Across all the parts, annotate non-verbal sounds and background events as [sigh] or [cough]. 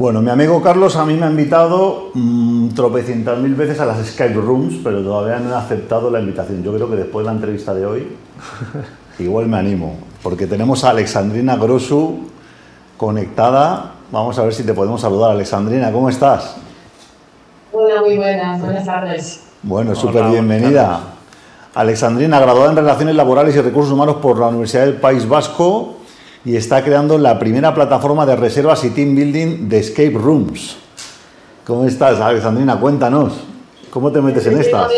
Bueno, mi amigo Carlos a mí me ha invitado mmm, tropecientas mil veces a las Skype Rooms, pero todavía no he aceptado la invitación. Yo creo que después de la entrevista de hoy, [laughs] igual me animo, porque tenemos a Alexandrina Grosu conectada. Vamos a ver si te podemos saludar. Alexandrina, ¿cómo estás? Hola, muy buenas, buenas tardes. Bueno, súper bienvenida. Alexandrina, graduada en Relaciones Laborales y Recursos Humanos por la Universidad del País Vasco y está creando la primera plataforma de reservas y team building de escape rooms. ¿Cómo estás, Alexandrina? Cuéntanos. ¿Cómo te metes en estas?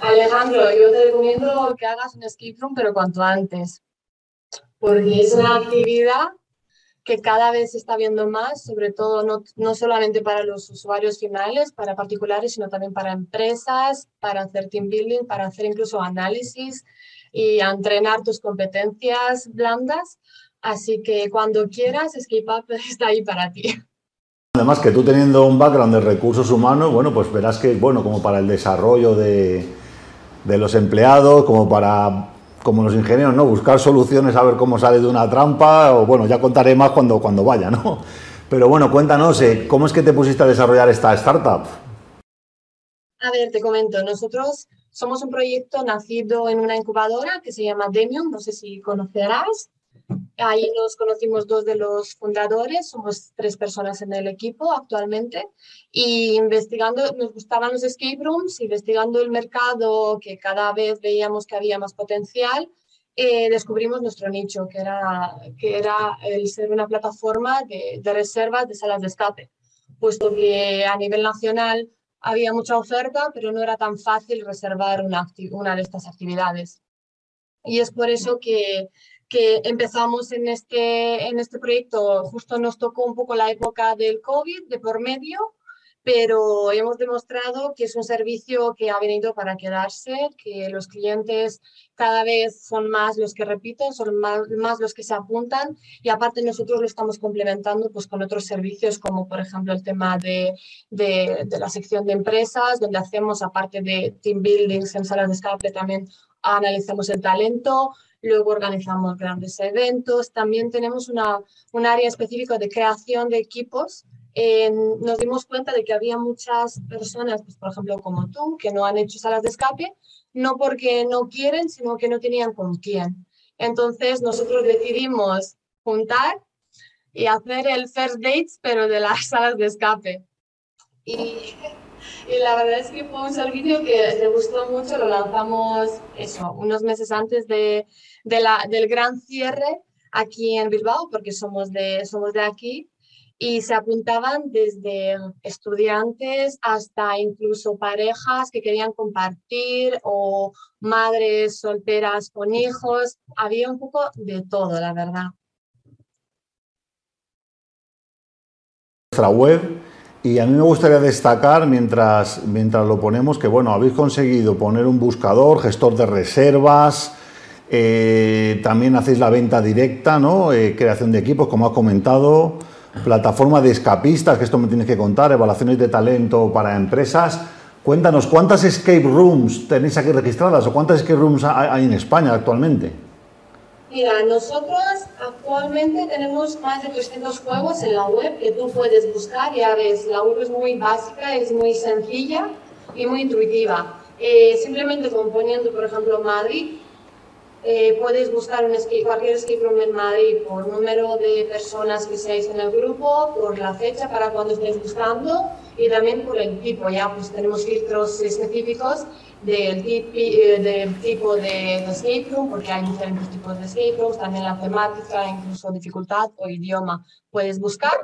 Alejandro, yo te recomiendo que hagas un escape room, pero cuanto antes, porque es una actividad que cada vez se está viendo más, sobre todo no, no, solamente para los usuarios finales, para particulares, sino también para empresas, para hacer team building, para hacer incluso análisis y entrenar tus competencias blandas. Así que cuando quieras, Escape Up [laughs] está ahí para ti. Además que tú teniendo un background de recursos humanos, bueno, pues verás que bueno como para el desarrollo de, de los empleados, como para como los ingenieros, ¿no? Buscar soluciones a ver cómo sale de una trampa, o bueno, ya contaré más cuando, cuando vaya, ¿no? [laughs] Pero bueno, cuéntanos, eh, ¿cómo es que te pusiste a desarrollar esta startup? A ver, te comento, nosotros somos un proyecto nacido en una incubadora que se llama Demium, no sé si conocerás. Ahí nos conocimos dos de los fundadores, somos tres personas en el equipo actualmente y investigando, nos gustaban los escape rooms, investigando el mercado que cada vez veíamos que había más potencial, eh, descubrimos nuestro nicho, que era, que era el ser una plataforma de, de reservas de salas de escape, puesto que a nivel nacional había mucha oferta, pero no era tan fácil reservar una, de estas actividades. Y es por eso que, que empezamos en este, en este proyecto. Justo nos tocó un poco la época del COVID de por medio pero hemos demostrado que es un servicio que ha venido para quedarse, que los clientes cada vez son más los que repiten, son más, más, los que se apuntan y aparte nosotros lo estamos complementando pues, con otros servicios como por ejemplo el tema de, de, de la sección de empresas, donde hacemos aparte de team buildings en salas de escape también analizamos el talento, luego organizamos grandes eventos, también tenemos una, un área específica de creación de equipos eh, nos dimos cuenta de que había muchas personas, pues, por ejemplo, como tú, que no han hecho salas de escape, no porque no quieren, sino que no tenían con quién. Entonces, nosotros decidimos juntar y hacer el first dates, pero de las [laughs] salas de escape. Y, y la verdad es que fue un servicio que le gustó mucho, lo lanzamos eso, unos meses antes de, de la, del gran cierre aquí en Bilbao, porque somos de, somos de aquí y se apuntaban desde estudiantes hasta incluso parejas que querían compartir o madres solteras con hijos. Había un poco de todo, la verdad. Nuestra web y a mí me gustaría destacar mientras, mientras lo ponemos que bueno, habéis conseguido poner un buscador, gestor de reservas, eh, también hacéis la venta directa, ¿no? Eh, creación de equipos, como ha comentado plataforma de escapistas, que esto me tienes que contar, evaluaciones de talento para empresas. Cuéntanos, ¿cuántas escape rooms tenéis aquí registradas o cuántas escape rooms hay en España actualmente? Mira, nosotros actualmente tenemos más de 300 juegos en la web que tú puedes buscar. Ya ves, la web es muy básica, es muy sencilla y muy intuitiva. Eh, simplemente componiendo, por ejemplo, Madrid, eh, buscar un escape, cualquier escape room en Madrid por número de personas que seáis en el grupo, por la fecha para cuando estéis buscando y también por el tipo. Ya pues tenemos filtros específicos del, eh, del tipo de, escape room, porque hay diferentes tipos de escape rooms, también la temática, incluso dificultad o idioma. Puedes buscar,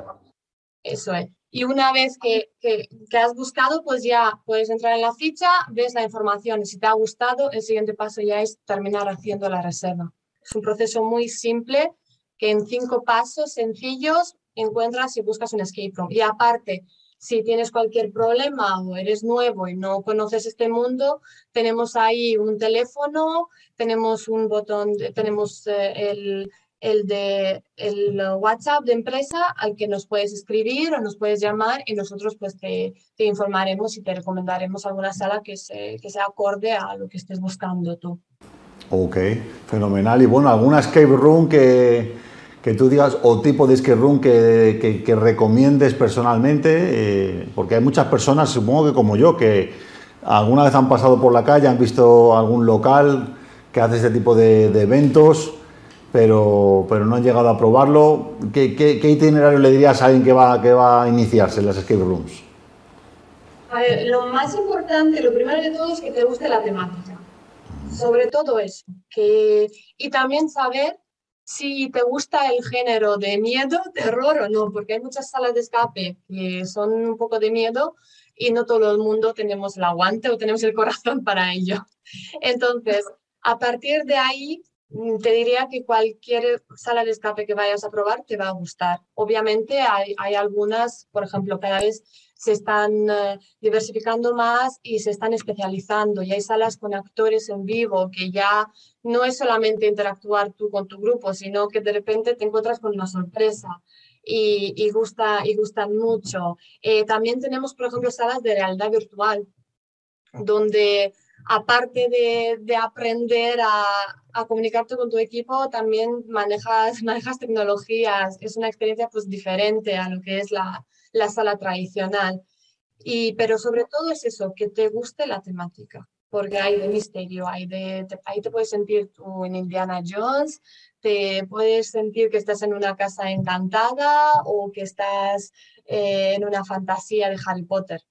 eso es. Y una vez que, que, has buscado, pues ya puedes entrar en la ficha, ves la información y si te ha gustado, el siguiente paso ya es terminar haciendo la reserva. Es un proceso muy simple que en cinco pasos sencillos encuentras y buscas un escape room. Y aparte, si tienes cualquier problema o eres nuevo y no conoces este mundo, tenemos ahí un teléfono, tenemos un botón, tenemos eh, el, el de el WhatsApp de empresa al que nos puedes escribir o nos puedes llamar y nosotros pues te, te informaremos y te recomendaremos alguna sala que, se, que sea acorde a lo que estés buscando tú. Ok, fenomenal. Y bueno, ¿alguna escape room que, que tú digas, o tipo de escape room que, que, recomiendes personalmente, eh, porque hay muchas personas, supongo que como yo, que alguna vez han pasado por la calle, han visto algún local que hace este tipo de, eventos, pero, pero, no han llegado a probarlo. ¿Qué, ¿Qué, itinerario le dirías a alguien que va, que va a iniciarse en las escape rooms? A ver, lo más importante, lo primero de todo es que te guste la temática. Sobre todo eso. Que, y también saber si te gusta el género de miedo, [laughs] terror o no, porque hay muchas salas de escape que son un poco de miedo y no todo el mundo tenemos el aguante o tenemos el corazón [laughs] para ello. Entonces, a partir de ahí, te diría que cualquier sala de escape que vayas a probar te va a gustar. Obviamente hay, hay algunas, por ejemplo, cada vez se están eh, diversificando más y se están especializando. Y hay salas con actores en vivo que ya no es solamente interactuar tú con tu grupo, sino que de repente te encuentras con una sorpresa. Y, gusta, y gustan mucho. Eh, también tenemos, por ejemplo, salas de realidad virtual, donde aparte de, de aprender a, comunicarte con tu equipo, también manejas, [laughs] manejas tecnologías. Es una experiencia pues diferente a lo que es la, la sala tradicional. Y, pero sobre todo es eso, que te guste la temática, porque hay de misterio, hay de, ahí te puedes sentir tú en Indiana Jones, te puedes sentir que estás en una casa encantada o que estás eh, en una fantasía de Harry Potter.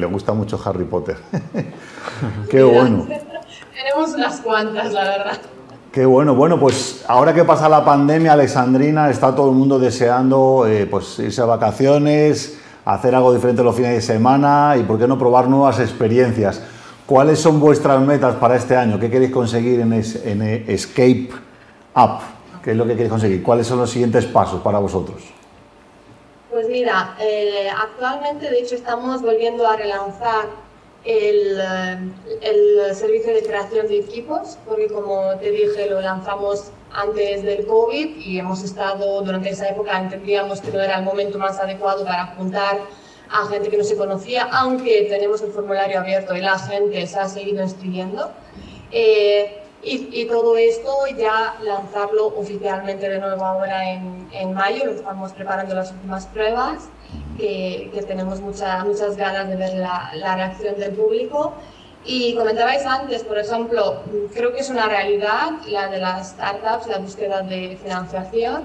Le gusta mucho Harry Potter. [laughs] Qué [laughs] bueno. Tenemos unas cuantas, la verdad. Qué bueno, bueno, pues ahora que pasa la pandemia, Alexandrina, está todo el mundo deseando eh, pues irse a vacaciones, hacer algo diferente los fines de semana y por qué no probar nuevas experiencias. ¿Cuáles son vuestras metas para este año? ¿Qué queréis conseguir en, Escape Up? ¿Qué es lo que queréis conseguir? ¿Cuáles son los siguientes pasos para vosotros? Pues mira, eh, actualmente de hecho estamos volviendo a relanzar el, eh, el, servicio de creación de equipos, porque como te dije, lo lanzamos antes del COVID y hemos estado durante esa época, entendíamos que no era el momento más adecuado para juntar a gente que no se conocía, aunque tenemos el formulario abierto y la gente se ha seguido inscribiendo. Eh, y, y, todo esto ya lanzarlo oficialmente de nuevo ahora en, en mayo, lo estamos preparando las últimas pruebas que, tenemos muchas ganas de ver la, la, reacción del público. Y comentabais antes, por ejemplo, creo que es una realidad la de las startups, la búsqueda de financiación,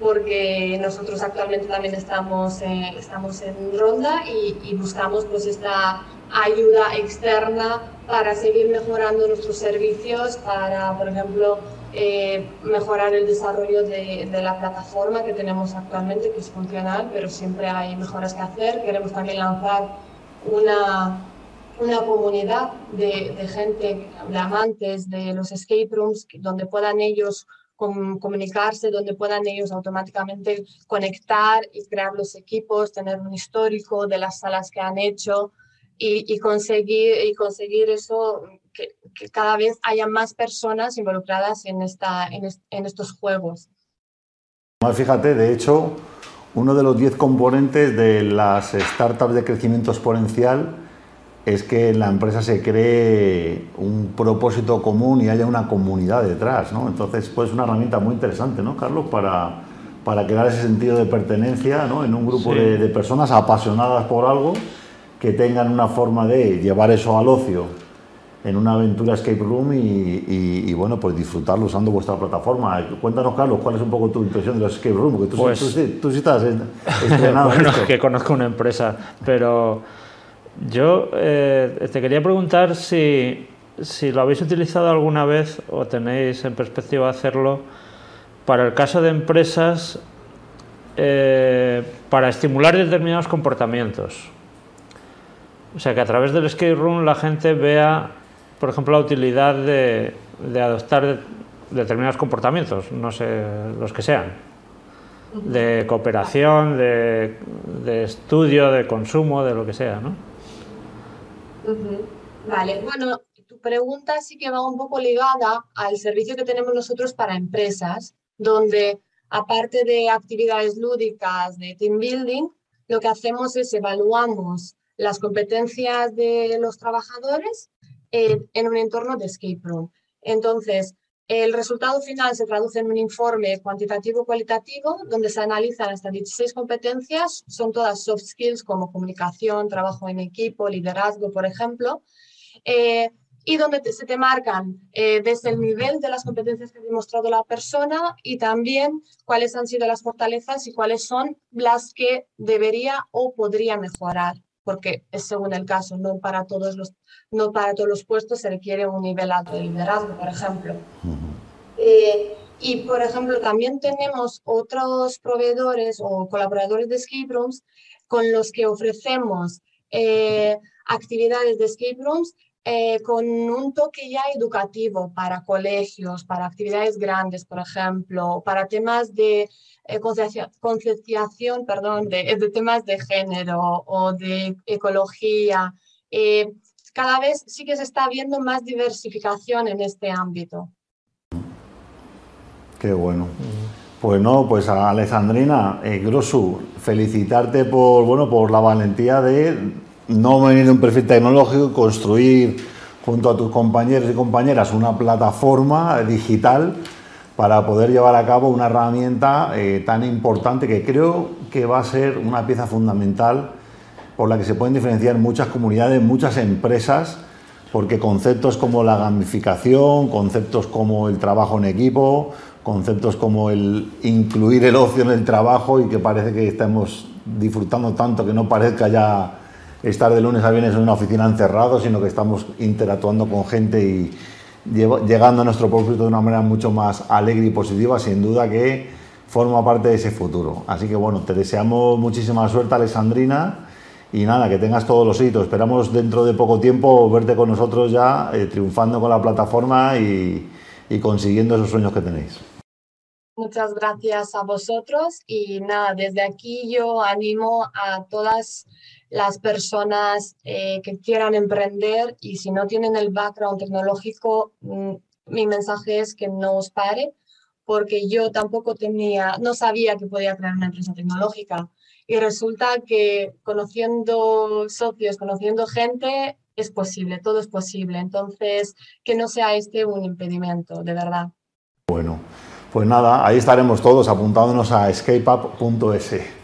porque nosotros actualmente también estamos, estamos en ronda y, y buscamos pues esta ayuda externa para seguir mejorando nuestros servicios, para, por ejemplo, eh, mejorar el desarrollo de, la plataforma que tenemos actualmente, que es funcional, pero siempre hay mejoras que hacer. Queremos también lanzar una, una comunidad de, gente, de amantes de los escape rooms, donde puedan ellos comunicarse, donde puedan ellos automáticamente conectar y crear los equipos, tener un histórico de las salas que han hecho y, conseguir, y conseguir eso que, cada vez haya más personas involucradas en, esta, en, estos juegos. Fíjate, de hecho, uno de los 10 componentes de las startups de crecimiento exponencial es que en la empresa se cree un propósito común y haya una comunidad detrás, ¿no? Entonces, pues es una herramienta muy interesante, ¿no, Carlos? Para, para crear ese sentido de pertenencia, ¿no? En un grupo de, de personas apasionadas por algo que tengan una forma de llevar eso al ocio en una aventura escape room y, bueno, pues disfrutarlo usando vuestra plataforma. Cuéntanos, Carlos, cuál es un poco tu impresión de los escape room, porque tú, pues, tú, sí estás estrenado [laughs] bueno, que conozco una empresa, pero yo eh, te quería preguntar si, si lo habéis utilizado alguna vez o tenéis en perspectiva hacerlo para el caso de empresas eh, para estimular determinados comportamientos. O sea, que a través del escape room la gente vea por ejemplo, la utilidad de, adoptar determinados comportamientos, no sé, los que sean, de cooperación, de, estudio, de consumo, de lo que sea, ¿no? Vale, bueno, tu pregunta sí que va un poco ligada al servicio que tenemos nosotros para empresas, donde aparte de actividades lúdicas de team building, lo que hacemos es evaluamos las competencias de los trabajadores en un entorno de escape room. Entonces, el resultado final se traduce en un informe cuantitativo-cualitativo donde se analizan hasta 16 competencias, son todas soft skills como comunicación, trabajo en equipo, liderazgo, por ejemplo, eh, y donde se te marcan eh, desde el nivel de las competencias que ha demostrado la persona y también cuáles han sido las fortalezas y cuáles son las que debería o podría mejorar porque es según el caso, no para todos los, no para todos los puestos se requiere un nivel alto de liderazgo, por ejemplo. Eh, y, por ejemplo, también tenemos otros proveedores o colaboradores de escape rooms con los que ofrecemos eh, actividades de escape rooms eh, con un toque ya educativo para colegios, para actividades grandes, por ejemplo, para temas de eh, concienciación perdón, de, de, temas de género o de ecología. Eh, cada vez sí que se está viendo más diversificación en este ámbito. Qué bueno. Pues no, pues a Alejandrina eh, Grosu, felicitarte por, bueno, por la valentía de no venir un perfil tecnológico, construir junto a tus compañeros y compañeras una plataforma digital para poder llevar a cabo una herramienta eh, tan importante que creo que va a ser una pieza fundamental por la que se pueden diferenciar muchas comunidades, muchas empresas, porque conceptos como la gamificación, conceptos como el trabajo en equipo, conceptos como el incluir el ocio en el trabajo y que parece que estamos disfrutando tanto que no parezca ya estar de lunes a viernes en una oficina encerrado, sino que estamos interactuando con gente y, llegando a nuestro propósito de una manera mucho más alegre y positiva, sin duda que forma parte de ese futuro. Así que bueno, te deseamos muchísima suerte, Alexandrina, y nada, que tengas todos los hitos. Esperamos dentro de poco tiempo verte con nosotros ya eh, triunfando con la plataforma y, y consiguiendo esos sueños que tenéis. Muchas gracias a vosotros y nada, desde aquí yo animo a todas las personas eh, que quieran emprender y si no tienen el background tecnológico, mm, mi mensaje es que no os pare, porque yo tampoco tenía, no sabía que podía crear una empresa tecnológica. Y resulta que conociendo socios, conociendo gente, es posible, todo es posible. Entonces, que no sea este un impedimento, de verdad. Bueno, pues nada, ahí estaremos todos apuntándonos a escapeup.es.